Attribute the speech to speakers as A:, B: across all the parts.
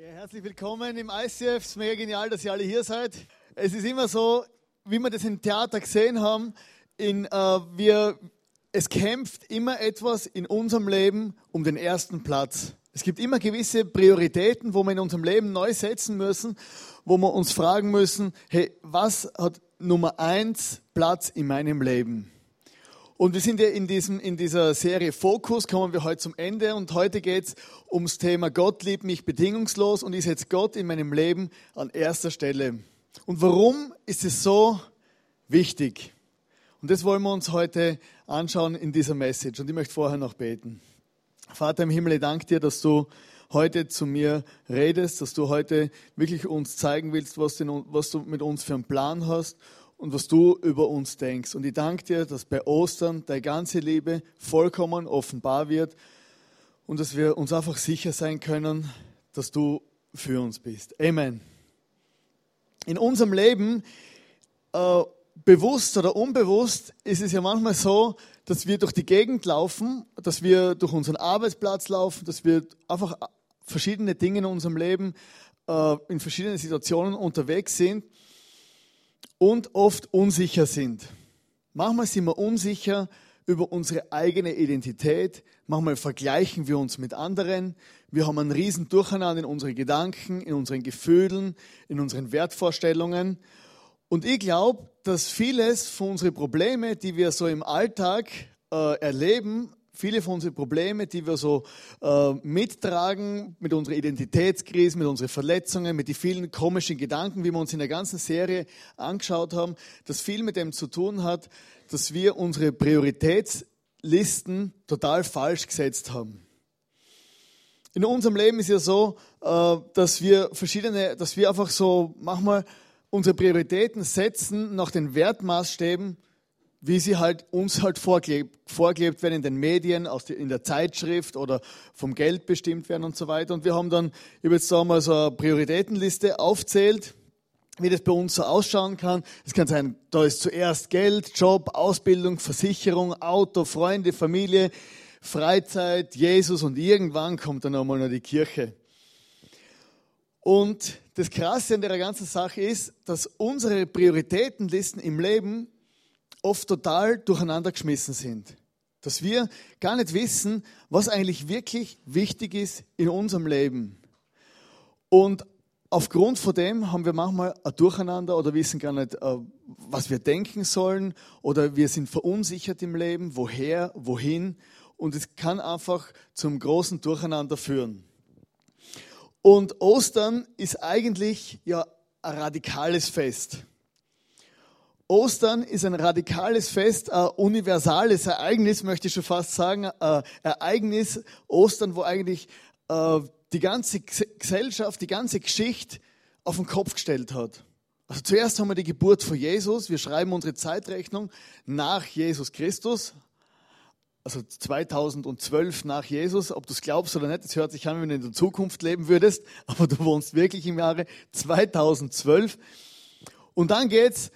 A: Ja, herzlich willkommen im ICF. Es ist mega genial, dass ihr alle hier seid. Es ist immer so, wie wir das im Theater gesehen haben, in, äh, wir, es kämpft immer etwas in unserem Leben um den ersten Platz. Es gibt immer gewisse Prioritäten, wo wir in unserem Leben neu setzen müssen, wo wir uns fragen müssen, hey, was hat Nummer eins Platz in meinem Leben? Und wir sind ja in, diesem, in dieser Serie Fokus, kommen wir heute zum Ende und heute geht es ums Thema Gott liebt mich bedingungslos und ich setze Gott in meinem Leben an erster Stelle. Und warum ist es so wichtig? Und das wollen wir uns heute anschauen in dieser Message. Und ich möchte vorher noch beten. Vater im Himmel, ich danke dir, dass du heute zu mir redest, dass du heute wirklich uns zeigen willst, was, du mit uns für einen Plan hast und was du über uns denkst. Und ich danke dir, dass bei Ostern deine ganze Liebe vollkommen offenbar wird und dass wir uns einfach sicher sein können, dass du für uns bist. Amen. In unserem Leben, äh, bewusst oder unbewusst, ist es ja manchmal so, dass wir durch die Gegend laufen, dass wir durch unseren Arbeitsplatz laufen, dass wir einfach verschiedene Dinge in unserem Leben äh, in verschiedenen Situationen unterwegs sind und oft unsicher sind. Manchmal sind wir unsicher über unsere eigene Identität, manchmal vergleichen wir uns mit anderen, wir haben einen riesen Durcheinander in unseren Gedanken, in unseren Gefühlen, in unseren Wertvorstellungen. Und ich glaube, dass vieles von unseren Problemen, die wir so im Alltag äh, erleben, viele von unseren Problemen, die wir so äh, mittragen, mit unserer Identitätskrise, mit unseren Verletzungen, mit den vielen komischen Gedanken, wie wir uns in der ganzen Serie angeschaut haben, dass viel mit dem zu tun hat, dass wir unsere Prioritätslisten total falsch gesetzt haben. In unserem Leben ist ja so, äh, dass wir verschiedene, dass wir einfach so manchmal unsere Prioritäten setzen nach den Wertmaßstäben, wie sie halt uns halt vorgelebt, vorgelebt werden in den Medien, aus die, in der Zeitschrift oder vom Geld bestimmt werden und so weiter. Und wir haben dann, ich habe jetzt da mal so eine Prioritätenliste aufzählt, wie das bei uns so ausschauen kann. Es kann sein, da ist zuerst Geld, Job, Ausbildung, Versicherung, Auto, Freunde, Familie, Freizeit, Jesus und irgendwann kommt dann einmal noch die Kirche. Und das Krasse an der ganzen Sache ist, dass unsere Prioritätenlisten im Leben oft total durcheinander geschmissen sind. Dass wir gar nicht wissen, was eigentlich wirklich wichtig ist in unserem Leben. Und aufgrund von dem haben wir manchmal ein Durcheinander oder wissen gar nicht, äh, was wir denken sollen oder wir sind verunsichert im Leben, woher, wohin. Und es kann einfach zum großen Durcheinander führen. Und Ostern ist eigentlich ja ein radikales Fest. Ostern ist ein radikales Fest, ein universales Ereignis, möchte ich schon fast sagen. Ein Ereignis, Ostern, wo eigentlich äh, die ganze Gesellschaft, die ganze Geschichte auf den Kopf gestellt hat. Also zuerst haben wir die Geburt von Jesus. Wir schreiben unsere Zeitrechnung nach Jesus Christus. Also 2012 nach Jesus. Ob du es glaubst oder nicht, das hört sich an, wenn du in der Zukunft leben würdest. Aber du wohnst wirklich im Jahre 2012. Und dann geht's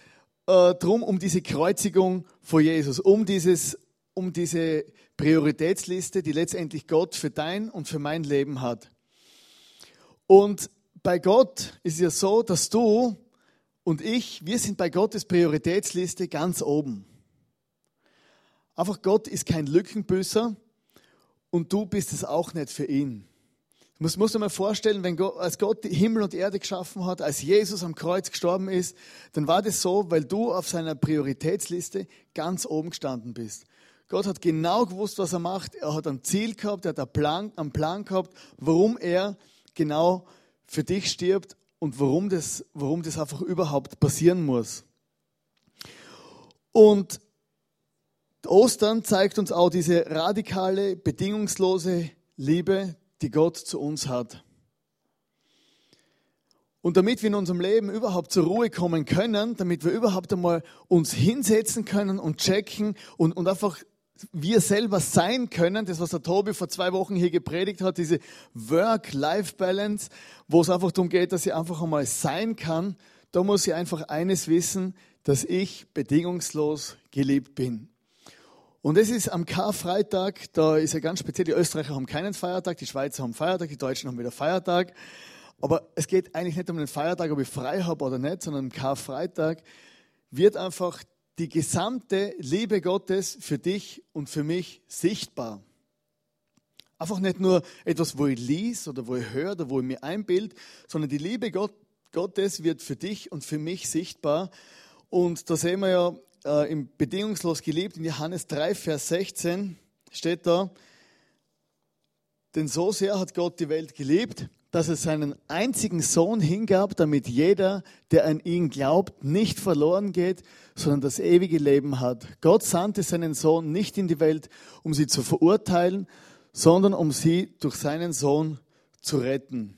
A: äh, drum um diese Kreuzigung von Jesus, um, dieses, um diese Prioritätsliste, die letztendlich Gott für dein und für mein Leben hat. Und bei Gott ist es ja so, dass du und ich, wir sind bei Gottes Prioritätsliste ganz oben. Einfach Gott ist kein Lückenbüßer und du bist es auch nicht für ihn. Musst dir mal vorstellen, wenn Gott, als Gott Himmel und Erde geschaffen hat, als Jesus am Kreuz gestorben ist, dann war das so, weil du auf seiner Prioritätsliste ganz oben gestanden bist. Gott hat genau gewusst, was er macht. Er hat ein Ziel gehabt, er hat einen Plan, einen Plan gehabt, warum er genau für dich stirbt und warum das, warum das einfach überhaupt passieren muss. Und Ostern zeigt uns auch diese radikale, bedingungslose Liebe, die Gott zu uns hat. Und damit wir in unserem Leben überhaupt zur Ruhe kommen können, damit wir überhaupt einmal uns hinsetzen können und checken und, und einfach wir selber sein können, das was der Tobi vor zwei Wochen hier gepredigt hat, diese Work-Life-Balance, wo es einfach darum geht, dass ich einfach einmal sein kann, da muss ich einfach eines wissen, dass ich bedingungslos geliebt bin. Und es ist am Karfreitag, da ist ja ganz speziell, die Österreicher haben keinen Feiertag, die Schweizer haben Feiertag, die Deutschen haben wieder Feiertag. Aber es geht eigentlich nicht um den Feiertag, ob ich frei habe oder nicht, sondern am Karfreitag wird einfach die gesamte Liebe Gottes für dich und für mich sichtbar. Einfach nicht nur etwas, wo ich lies oder wo ich höre oder wo ich mir einbild, sondern die Liebe Gott, Gottes wird für dich und für mich sichtbar. Und da sehen wir ja äh, im Bedingungslos geliebt, in Johannes 3, Vers 16 steht da, denn so sehr hat Gott die Welt geliebt, dass er seinen einzigen Sohn hingab, damit jeder, der an ihn glaubt, nicht verloren geht, sondern das ewige Leben hat. Gott sandte seinen Sohn nicht in die Welt, um sie zu verurteilen, sondern um sie durch seinen Sohn zu retten.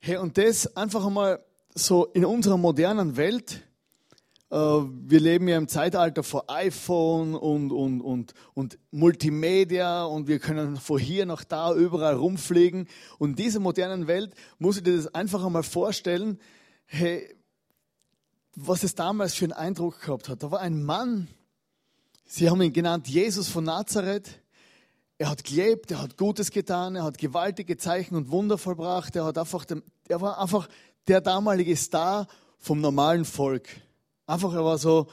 A: Hey, und das einfach einmal so in unserer modernen Welt, wir leben ja im Zeitalter vor iPhone und, und, und, und Multimedia und wir können von hier nach da überall rumfliegen. Und in dieser modernen Welt muss ich dir das einfach einmal vorstellen, hey, was es damals für einen Eindruck gehabt hat. Da war ein Mann, sie haben ihn genannt Jesus von Nazareth. Er hat gelebt, er hat Gutes getan, er hat gewaltige Zeichen und Wunder vollbracht. Er, hat einfach, er war einfach der damalige Star vom normalen Volk. Einfach, er war so,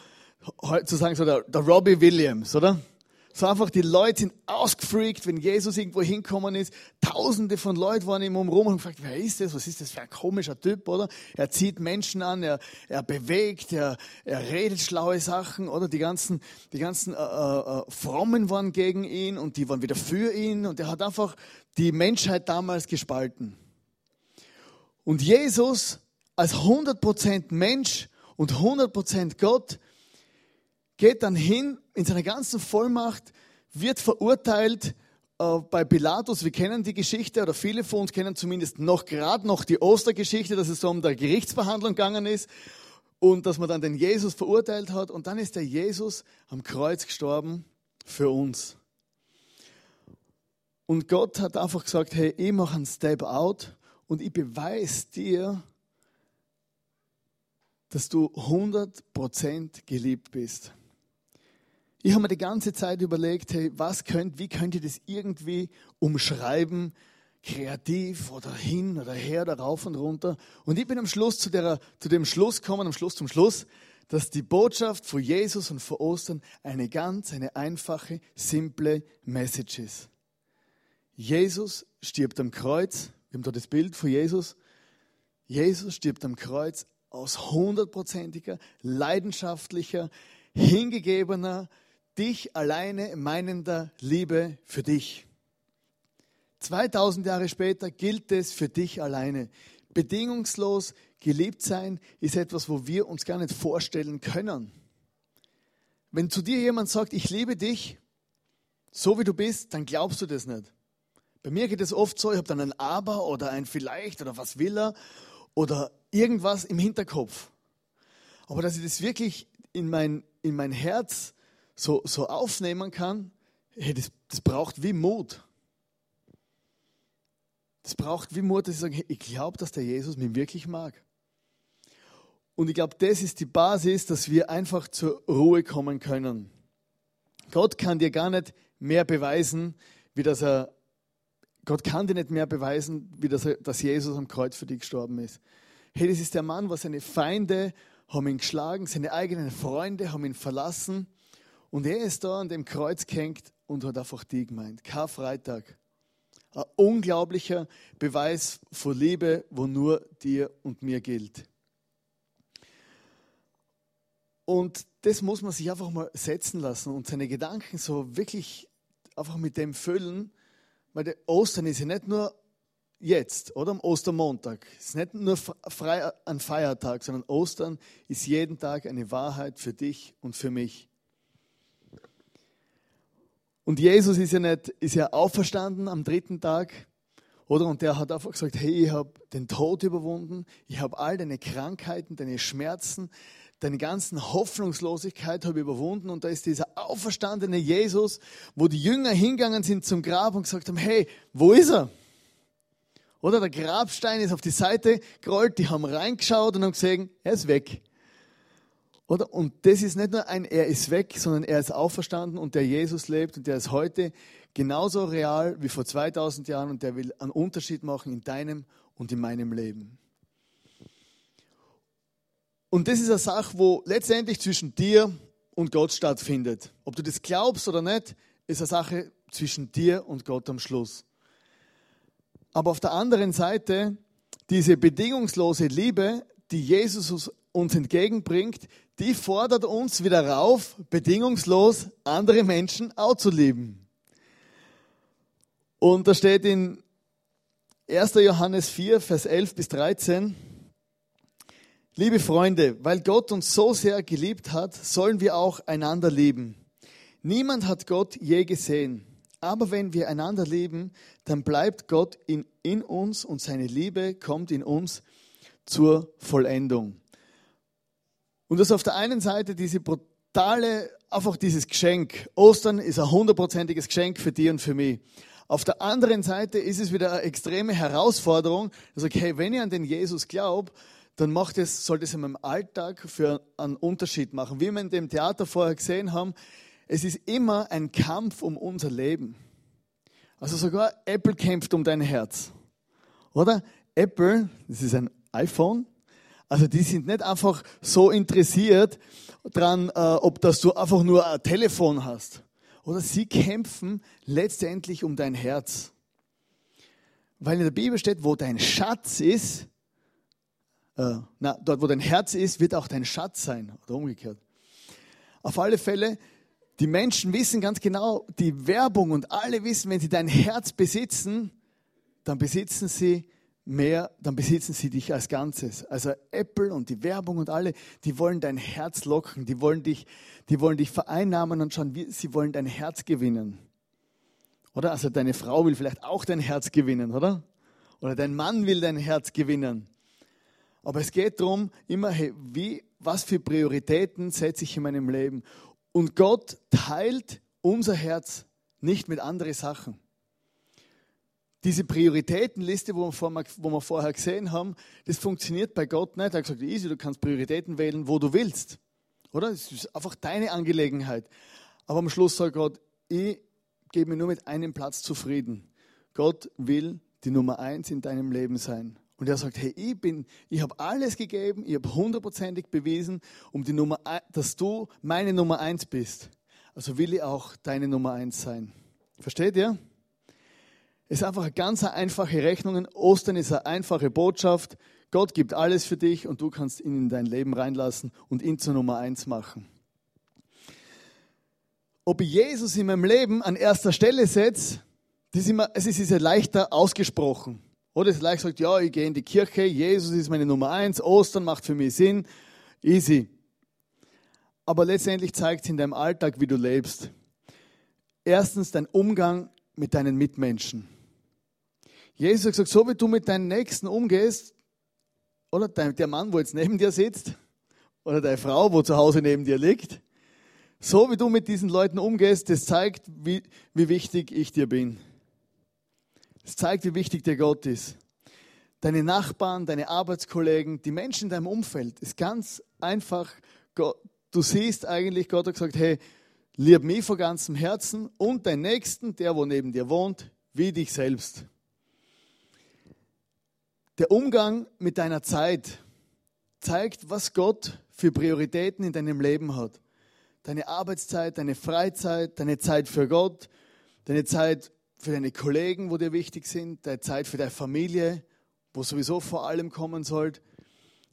A: sozusagen so der, der Robbie Williams, oder? So einfach, die Leute sind ausgefreakt, wenn Jesus irgendwo hinkommen ist. Tausende von Leuten waren ihm umrum und gefragt, wer ist das? Was ist das für ein komischer Typ, oder? Er zieht Menschen an, er, er bewegt, er, er redet schlaue Sachen, oder? Die ganzen, die ganzen äh, äh, äh Frommen waren gegen ihn und die waren wieder für ihn und er hat einfach die Menschheit damals gespalten. Und Jesus als 100% Mensch und 100% Gott, geht dann hin in seiner ganzen Vollmacht, wird verurteilt äh, bei Pilatus. Wir kennen die Geschichte, oder viele von uns kennen zumindest noch gerade noch die Ostergeschichte, dass es so um der Gerichtsbehandlung gegangen ist und dass man dann den Jesus verurteilt hat. Und dann ist der Jesus am Kreuz gestorben für uns. Und Gott hat einfach gesagt, hey, ich mache einen Step out und ich beweise dir, dass du 100% geliebt bist. Ich habe mir die ganze Zeit überlegt, hey, was könnt, wie könnt ihr das irgendwie umschreiben, kreativ oder hin oder her, oder rauf und runter. Und ich bin am Schluss zu, der, zu dem Schluss gekommen, am Schluss zum Schluss, dass die Botschaft von Jesus und von Ostern eine ganz, eine einfache, simple Message ist. Jesus stirbt am Kreuz. Wir haben da das Bild von Jesus. Jesus stirbt am Kreuz aus hundertprozentiger, leidenschaftlicher, hingegebener, dich alleine meinender Liebe für dich. 2000 Jahre später gilt es für dich alleine. Bedingungslos geliebt sein ist etwas, wo wir uns gar nicht vorstellen können. Wenn zu dir jemand sagt, ich liebe dich, so wie du bist, dann glaubst du das nicht. Bei mir geht es oft so, ich habe dann ein Aber oder ein Vielleicht oder was will er oder irgendwas im Hinterkopf. Aber dass ich das wirklich in mein, in mein Herz so, so aufnehmen kann, hey, das, das braucht wie Mut. Das braucht wie Mut, dass ich sage, hey, ich glaube, dass der Jesus mich wirklich mag. Und ich glaube, das ist die Basis, dass wir einfach zur Ruhe kommen können. Gott kann dir gar nicht mehr beweisen, wie dass er, Gott kann dir nicht mehr beweisen, wie dass, er, dass Jesus am Kreuz für dich gestorben ist. Hey, das ist der Mann, wo seine Feinde haben ihn geschlagen, seine eigenen Freunde haben ihn verlassen. Und er ist da an dem Kreuz gehängt und hat einfach die gemeint. Karfreitag. Ein unglaublicher Beweis von Liebe, wo nur dir und mir gilt. Und das muss man sich einfach mal setzen lassen und seine Gedanken so wirklich einfach mit dem füllen, weil der Ostern ist ja nicht nur jetzt oder am Ostermontag. Es ist nicht nur frei ein Feiertag, sondern Ostern ist jeden Tag eine Wahrheit für dich und für mich. Und Jesus ist ja nicht, ist ja auferstanden am dritten Tag, oder? Und der hat einfach gesagt, hey, ich habe den Tod überwunden, ich habe all deine Krankheiten, deine Schmerzen, deine ganzen Hoffnungslosigkeit habe überwunden. Und da ist dieser auferstandene Jesus, wo die Jünger hingegangen sind zum Grab und gesagt haben, hey, wo ist er? Oder der Grabstein ist auf die Seite gerollt, die haben reingeschaut und haben gesehen, er ist weg. Oder? Und das ist nicht nur ein Er ist weg, sondern er ist auferstanden und der Jesus lebt und der ist heute genauso real wie vor 2000 Jahren und der will einen Unterschied machen in deinem und in meinem Leben. Und das ist eine Sache, wo letztendlich zwischen dir und Gott stattfindet. Ob du das glaubst oder nicht, ist eine Sache zwischen dir und Gott am Schluss. Aber auf der anderen Seite, diese bedingungslose Liebe, die Jesus uns entgegenbringt, die fordert uns wieder rauf, bedingungslos andere Menschen auch zu lieben. Und da steht in 1. Johannes 4, Vers 11 bis 13, Liebe Freunde, weil Gott uns so sehr geliebt hat, sollen wir auch einander lieben. Niemand hat Gott je gesehen. Aber wenn wir einander lieben, dann bleibt Gott in, in uns und seine Liebe kommt in uns zur Vollendung. Und das auf der einen Seite diese brutale, einfach dieses Geschenk. Ostern ist ein hundertprozentiges Geschenk für dich und für mich. Auf der anderen Seite ist es wieder eine extreme Herausforderung. Sage, hey, wenn ich an den Jesus glaube, dann macht es, sollte es in meinem Alltag für einen Unterschied machen. Wie wir in dem Theater vorher gesehen haben, es ist immer ein Kampf um unser Leben. Also sogar Apple kämpft um dein Herz. Oder? Apple, das ist ein iPhone, also die sind nicht einfach so interessiert daran, äh, ob das du einfach nur ein Telefon hast. Oder sie kämpfen letztendlich um dein Herz. Weil in der Bibel steht, wo dein Schatz ist, äh, na, dort wo dein Herz ist, wird auch dein Schatz sein. Oder umgekehrt. Auf alle Fälle, die Menschen wissen ganz genau, die Werbung und alle wissen, wenn sie dein Herz besitzen, dann besitzen sie mehr, dann besitzen sie dich als Ganzes. Also Apple und die Werbung und alle, die wollen dein Herz locken, die wollen dich, die wollen dich vereinnahmen und schauen, wie, sie wollen dein Herz gewinnen. Oder? Also deine Frau will vielleicht auch dein Herz gewinnen, oder? Oder dein Mann will dein Herz gewinnen. Aber es geht darum, immer, hey, wie, was für Prioritäten setze ich in meinem Leben? Und Gott teilt unser Herz nicht mit anderen Sachen diese Prioritätenliste, wo wir, vorher gesehen haben, das funktioniert bei Gott nicht. Er hat gesagt, easy, du kannst Prioritäten wählen, wo du willst. Oder? Es ist einfach deine Angelegenheit. Aber am Schluss sagt Gott, ich gebe mir nur mit einem Platz zufrieden. Gott will die Nummer eins in deinem Leben sein. Und er sagt, hey, ich bin, ich habe alles gegeben, ich habe hundertprozentig bewiesen, um die Nummer, dass du meine Nummer eins bist. Also will ich auch deine Nummer eins sein. Versteht ihr? Es ist einfach eine ganz einfache Rechnung. Ostern ist eine einfache Botschaft. Gott gibt alles für dich und du kannst ihn in dein Leben reinlassen und ihn zur Nummer eins machen. Ob ich Jesus in meinem Leben an erster Stelle setze, es ist ja leichter ausgesprochen. Oder es ist leicht gesagt, ja, ich gehe in die Kirche, Jesus ist meine Nummer eins, Ostern macht für mich Sinn, easy. Aber letztendlich zeigt es in deinem Alltag, wie du lebst. Erstens dein Umgang mit deinen Mitmenschen. Jesus hat gesagt, so wie du mit deinen Nächsten umgehst, oder der Mann, wo jetzt neben dir sitzt, oder deine Frau, wo zu Hause neben dir liegt, so wie du mit diesen Leuten umgehst, das zeigt, wie, wie wichtig ich dir bin. Das zeigt, wie wichtig dir Gott ist. Deine Nachbarn, deine Arbeitskollegen, die Menschen in deinem Umfeld, ist ganz einfach. Du siehst eigentlich, Gott hat gesagt, hey, lieb mich von ganzem Herzen und deinen Nächsten, der wo neben dir wohnt, wie dich selbst. Der Umgang mit deiner Zeit zeigt, was Gott für Prioritäten in deinem Leben hat. Deine Arbeitszeit, deine Freizeit, deine Zeit für Gott, deine Zeit für deine Kollegen, wo dir wichtig sind, deine Zeit für deine Familie, wo sowieso vor allem kommen sollt.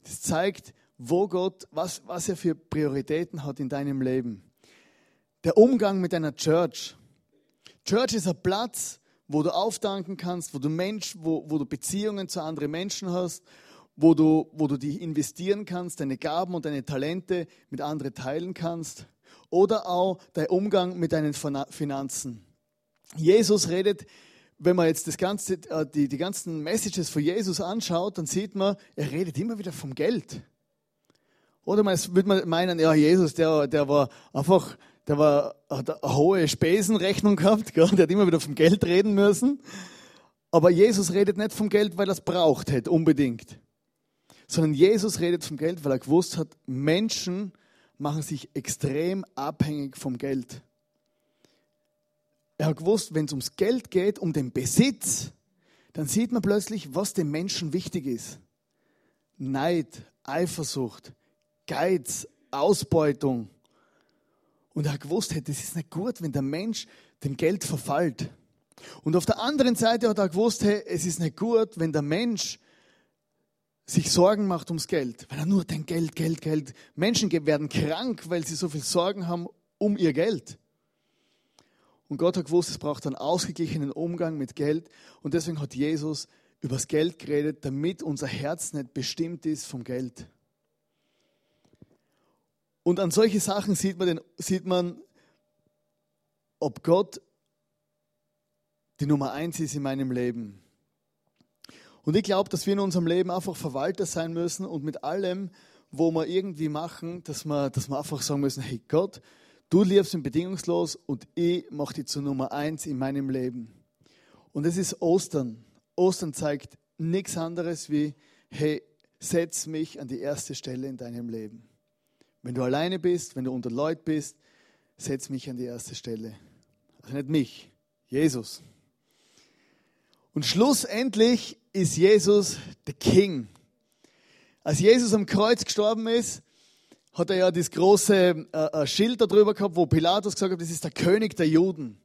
A: Das zeigt, wo Gott, was, was er für Prioritäten hat in deinem Leben. Der Umgang mit deiner Church. Church ist ein Platz, wo du aufdanken kannst, wo du Mensch, wo, wo du Beziehungen zu anderen Menschen hast, wo du, wo du die investieren kannst, deine Gaben und deine Talente mit anderen teilen kannst. Oder auch der Umgang mit deinen Finanzen. Jesus redet, wenn man jetzt das ganze, äh, die, die ganzen Messages von Jesus anschaut, dann sieht man, er redet immer wieder vom Geld. Oder man würde man meinen, ja, Jesus, der, der war einfach der war, hat eine hohe Spesenrechnung gehabt, gell? der hat immer wieder vom Geld reden müssen. Aber Jesus redet nicht vom Geld, weil er es braucht hätte, unbedingt. Sondern Jesus redet vom Geld, weil er gewusst hat, Menschen machen sich extrem abhängig vom Geld. Er hat gewusst, wenn es ums Geld geht, um den Besitz, dann sieht man plötzlich, was dem Menschen wichtig ist. Neid, Eifersucht, Geiz, Ausbeutung. Und er hat gewusst, hey, das ist nicht gut, wenn der Mensch dem Geld verfällt. Und auf der anderen Seite hat er gewusst, hey, es ist nicht gut, wenn der Mensch sich Sorgen macht ums Geld, weil er nur denkt, Geld, Geld, Geld. Menschen werden krank, weil sie so viel Sorgen haben um ihr Geld. Und Gott hat gewusst, es braucht einen ausgeglichenen Umgang mit Geld. Und deswegen hat Jesus über das Geld geredet, damit unser Herz nicht bestimmt ist vom Geld. Und an solche Sachen sieht man, den, sieht man ob Gott die Nummer eins ist in meinem Leben. Und ich glaube, dass wir in unserem Leben einfach Verwalter sein müssen und mit allem, wo wir irgendwie machen, dass wir, dass wir einfach sagen müssen, hey Gott, du liebst ihn bedingungslos und ich mache dich zur Nummer eins in meinem Leben. Und es ist Ostern. Ostern zeigt nichts anderes wie, hey, setz mich an die erste Stelle in deinem Leben. Wenn du alleine bist, wenn du unter Leuten bist, setz mich an die erste Stelle. Also nicht mich, Jesus. Und schlussendlich ist Jesus der King. Als Jesus am Kreuz gestorben ist, hat er ja das große äh, äh Schild darüber gehabt, wo Pilatus gesagt hat, das ist der König der Juden.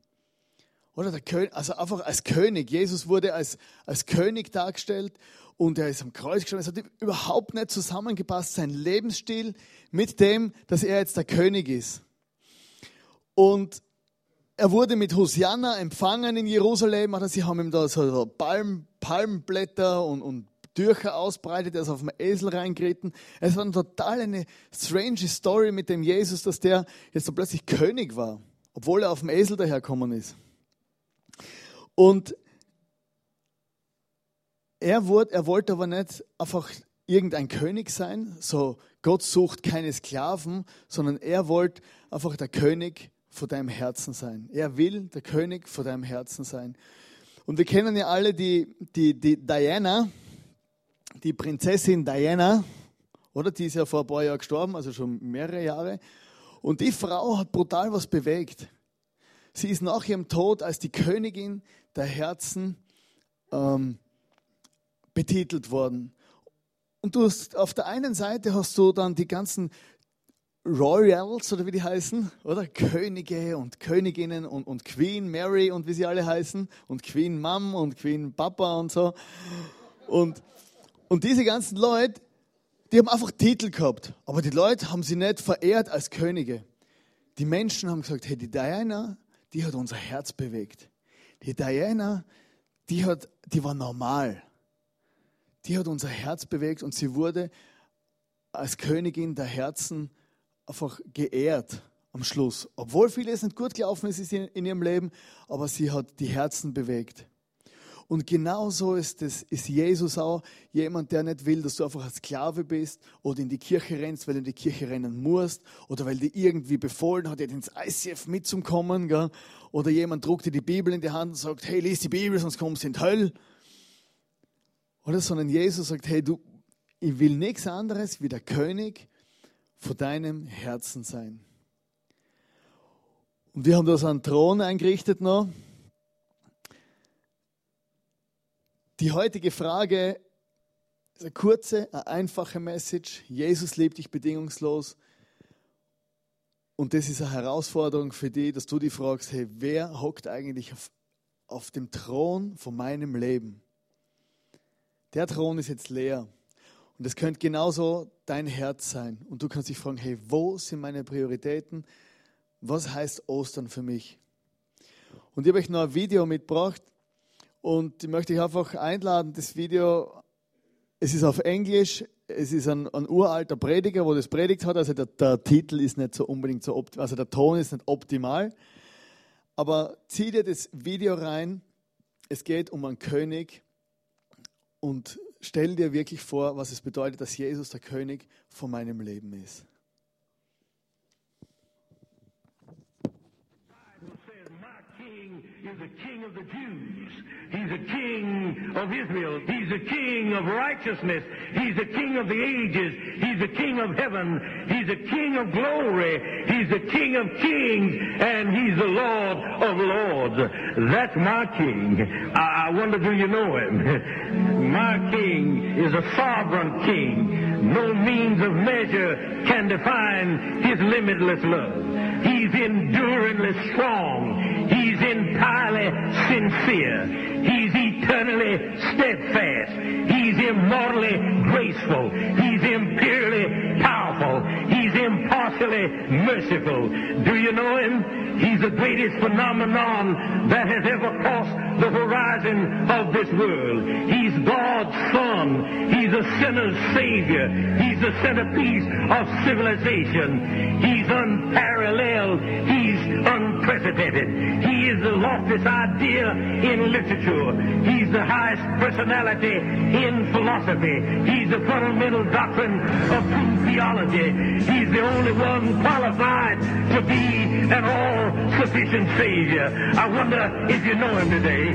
A: Oder der König, also einfach als König. Jesus wurde als, als König dargestellt und er ist am Kreuz gestorben. Es hat überhaupt nicht zusammengepasst, sein Lebensstil mit dem, dass er jetzt der König ist. Und er wurde mit Hosianna empfangen in Jerusalem. Also sie haben ihm da so Palm, Palmblätter und, und Tücher ausbreitet. Er ist auf dem Esel reingeritten. Es war eine total eine strange Story mit dem Jesus, dass der jetzt so plötzlich König war, obwohl er auf dem Esel daherkommen ist. Und er, wurde, er wollte aber nicht einfach irgendein König sein, so Gott sucht keine Sklaven, sondern er wollte einfach der König vor deinem Herzen sein. Er will der König vor deinem Herzen sein. Und wir kennen ja alle die, die, die Diana, die Prinzessin Diana, oder? Die ist ja vor ein paar Jahren gestorben, also schon mehrere Jahre. Und die Frau hat brutal was bewegt. Sie ist nach ihrem Tod als die Königin der Herzen ähm, betitelt worden. Und du hast, auf der einen Seite hast du dann die ganzen Royals oder wie die heißen, oder? Könige und Königinnen und, und Queen Mary und wie sie alle heißen und Queen Mom und Queen Papa und so. Und, und diese ganzen Leute, die haben einfach Titel gehabt, aber die Leute haben sie nicht verehrt als Könige. Die Menschen haben gesagt, hey, die Diana, die hat unser Herz bewegt. Die Diana, die, hat, die war normal. Die hat unser Herz bewegt und sie wurde als Königin der Herzen einfach geehrt am Schluss. Obwohl vieles nicht gut gelaufen ist in ihrem Leben, aber sie hat die Herzen bewegt. Und genauso ist, es, ist Jesus auch jemand, der nicht will, dass du einfach als Sklave bist oder in die Kirche rennst, weil du in die Kirche rennen musst oder weil dir irgendwie befohlen hat, ins ICF mitzukommen. Gell? Oder jemand druckt dir die Bibel in die Hand und sagt, hey, lies die Bibel, sonst kommst du in die Hölle. Oder sondern Jesus sagt, hey, du, ich will nichts anderes wie der König vor deinem Herzen sein. Und wir haben da so einen Thron eingerichtet noch. Die heutige Frage ist eine kurze, eine einfache Message. Jesus liebt dich bedingungslos. Und das ist eine Herausforderung für dich, dass du dich fragst, hey, wer hockt eigentlich auf, auf dem Thron von meinem Leben? Der Thron ist jetzt leer. Und es könnte genauso dein Herz sein. Und du kannst dich fragen, hey, wo sind meine Prioritäten? Was heißt Ostern für mich? Und ich habe euch noch ein Video mitgebracht und ich möchte euch einfach einladen, das Video, es ist auf Englisch, es ist ein, ein uralter Prediger, wo das predigt hat, also der, der Titel ist nicht so unbedingt so, also der Ton ist nicht optimal, aber zieh dir das Video rein, es geht um einen König und stell dir wirklich vor, was es bedeutet, dass Jesus der König von meinem Leben ist.
B: Is the king of the Jews. He's a king of Israel. He's a king of righteousness. He's a king of the ages. He's a king of heaven. He's a king of glory. He's a king of kings. And he's the Lord of lords. That's my king. I, I wonder, do you know him? my king is a sovereign king. No means of measure can define his limitless love. He's enduringly strong. He's entirely sincere. He's eternally steadfast. He's immortally graceful. He's imperially powerful. He's impartially merciful. Do you know him? He's the greatest phenomenon that has ever crossed the horizon of this world. He's God's Son. He's a sinner's Savior. He's the centerpiece of civilization. He's unparalleled. He's unprecedented. He is the loftiest idea in literature. He's the highest personality in philosophy. He's the fundamental doctrine of true theology. He's the only one qualified to be an all-sufficient Savior. I wonder if you know him today.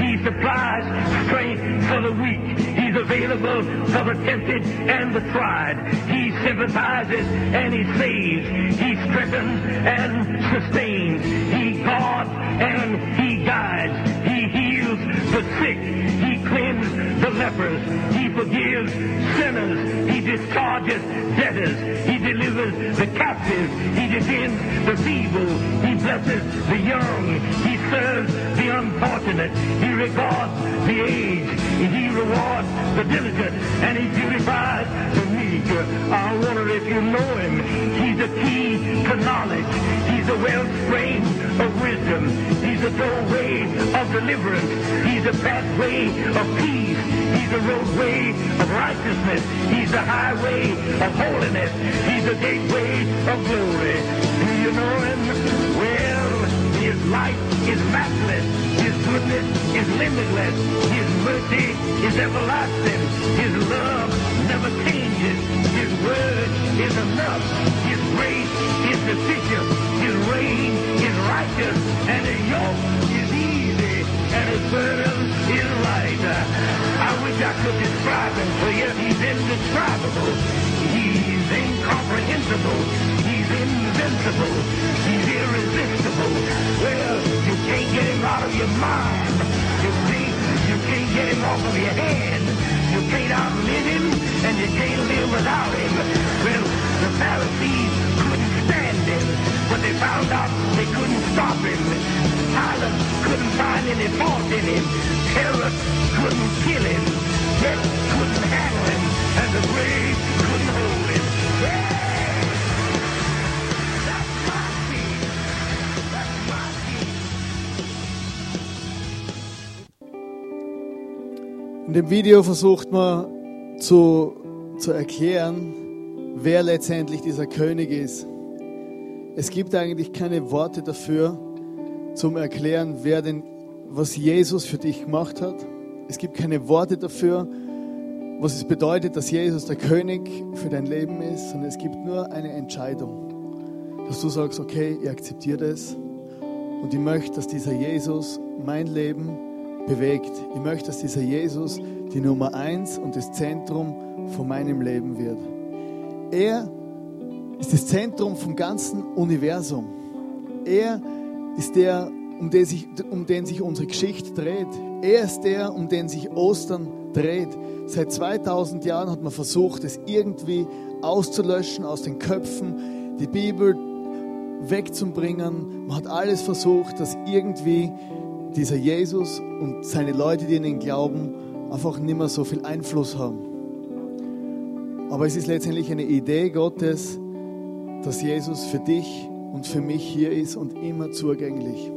B: He supplies strength for the weak. He's available for the tempted and the tried. He sympathizes and he saves. He strengthens and sustains. He guards and he guides. He heals the sick. He cleanses the lepers. He forgives sinners. He discharges debtors. He delivers the captives. He defends the feeble. He blesses the young. He serves the unfortunate. He regards the aged. He rewards the diligent. And he beautifies the meek. I wonder if you know him. He's a key to knowledge. He's a wellspring of wisdom. He's a doorway of deliverance. He's a pathway of peace. He's a roadway of righteousness. He's the highway of holiness. He's the gateway of glory. Do you know him? Well, his life is matchless. His goodness is limitless. His mercy is everlasting. His love never changes. His word is enough. He's incomprehensible. He's invincible. He's irresistible. Well, you can't get him out of your mind. You see, you can't get him off of your hand. You can't outlive him, and you can't live without him. Well, the Pharisees couldn't stand him, but they found out they couldn't stop him. Pilate couldn't find any fault in him. Herod couldn't kill him. Death couldn't handle him,
A: In dem Video versucht man zu, zu erklären, wer letztendlich dieser König ist. Es gibt eigentlich keine Worte dafür, zum Erklären, wer denn, was Jesus für dich gemacht hat. Es gibt keine Worte dafür, was es bedeutet, dass Jesus der König für dein Leben ist, sondern es gibt nur eine Entscheidung, dass du sagst, okay, ich akzeptiere das und ich möchte, dass dieser Jesus mein Leben bewegt. Ich möchte, dass dieser Jesus die Nummer eins und das Zentrum von meinem Leben wird. Er ist das Zentrum vom ganzen Universum. Er ist der, um den, sich, um den sich unsere Geschichte dreht. Er ist der, um den sich Ostern dreht. Seit 2000 Jahren hat man versucht, es irgendwie auszulöschen aus den Köpfen, die Bibel wegzubringen. Man hat alles versucht, dass irgendwie dieser Jesus und seine Leute, die an ihn glauben, einfach nicht mehr so viel Einfluss haben. Aber es ist letztendlich eine Idee Gottes, dass Jesus für dich und für mich hier ist und immer zugänglich.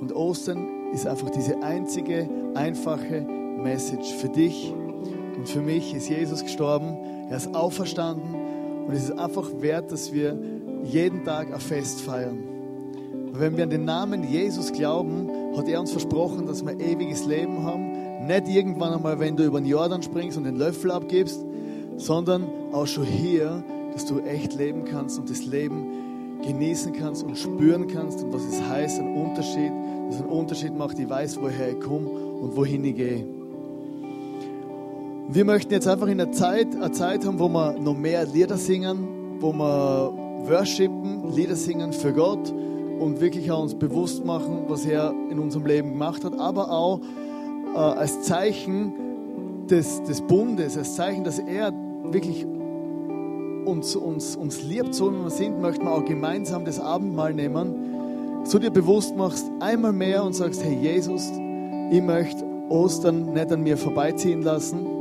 A: Und Ostern ist einfach diese einzige, einfache Message. Für dich und für mich ist Jesus gestorben, er ist auferstanden und es ist einfach wert, dass wir jeden Tag ein Fest feiern. Und wenn wir an den Namen Jesus glauben, hat er uns versprochen, dass wir ewiges Leben haben. Nicht irgendwann einmal, wenn du über den Jordan springst und den Löffel abgibst, sondern auch schon hier, dass du echt leben kannst und das Leben genießen kannst und spüren kannst und was es heißt, ein Unterschied, dass ein Unterschied macht, ich weiß, woher ich komme und wohin ich gehe. Wir möchten jetzt einfach in der Zeit eine Zeit haben, wo wir noch mehr Lieder singen, wo wir worshipen, Lieder singen für Gott und wirklich auch uns bewusst machen, was er in unserem Leben gemacht hat, aber auch äh, als Zeichen des, des Bundes, als Zeichen, dass er wirklich uns, uns, uns liebt, so wie wir sind, möchten wir auch gemeinsam das Abendmahl nehmen, so dir bewusst machst, einmal mehr und sagst, hey Jesus, ich möchte Ostern nicht an mir vorbeiziehen lassen,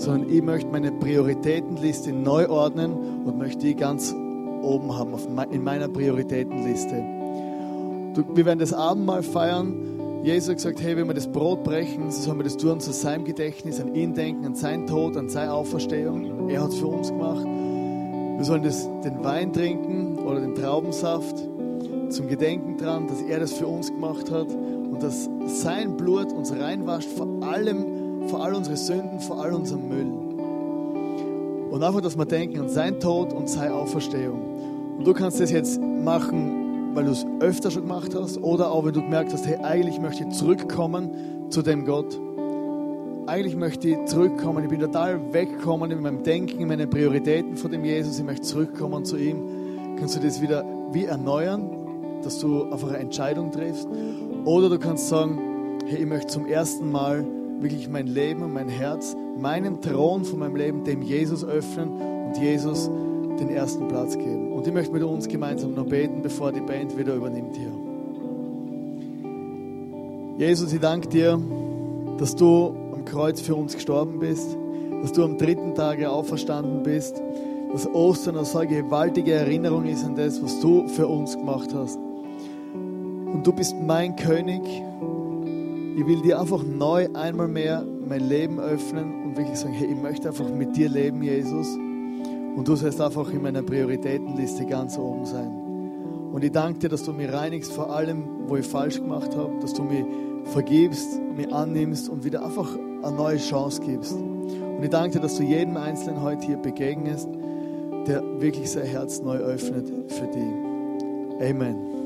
A: sondern ich möchte meine Prioritätenliste neu ordnen und möchte die ganz oben haben in meiner Prioritätenliste. Wir werden das Abendmahl feiern. Jesus hat gesagt, hey, wenn wir das Brot brechen, so sollen wir das tun zu seinem Gedächtnis, an ihn denken, an seinen Tod, an seine Auferstehung. Er hat es für uns gemacht. Wir sollen das, den Wein trinken oder den Traubensaft zum Gedenken dran, dass er das für uns gemacht hat und dass sein Blut uns reinwascht vor allem, vor all unsere Sünden, vor all unserem Müll. Und einfach, dass wir denken an seinen Tod und seine Auferstehung. Und du kannst das jetzt machen, weil du es öfter schon gemacht hast oder auch, wenn du gemerkt hast, hey, eigentlich möchte ich zurückkommen zu dem Gott eigentlich möchte ich zurückkommen. Ich bin total weggekommen in meinem Denken, in meinen Prioritäten von dem Jesus. Ich möchte zurückkommen zu ihm. Kannst du das wieder wie erneuern, dass du einfach eine Entscheidung triffst? Oder du kannst sagen, hey, ich möchte zum ersten Mal wirklich mein Leben und mein Herz, meinen Thron von meinem Leben dem Jesus öffnen und Jesus den ersten Platz geben. Und ich möchte mit uns gemeinsam noch beten, bevor die Band wieder übernimmt hier. Jesus, ich danke dir, dass du Kreuz für uns gestorben bist, dass du am dritten Tage auferstanden bist, dass Ostern eine so gewaltige Erinnerung ist an das, was du für uns gemacht hast. Und du bist mein König. Ich will dir einfach neu einmal mehr mein Leben öffnen und wirklich sagen, hey, ich möchte einfach mit dir leben, Jesus. Und du sollst einfach in meiner Prioritätenliste ganz oben sein. Und ich danke dir, dass du mich reinigst vor allem, wo ich falsch gemacht habe, dass du mich vergibst, mich annimmst und wieder einfach eine neue Chance gibst. Und ich danke dir, dass du jedem Einzelnen heute hier begegnest, der wirklich sein Herz neu öffnet für dich. Amen.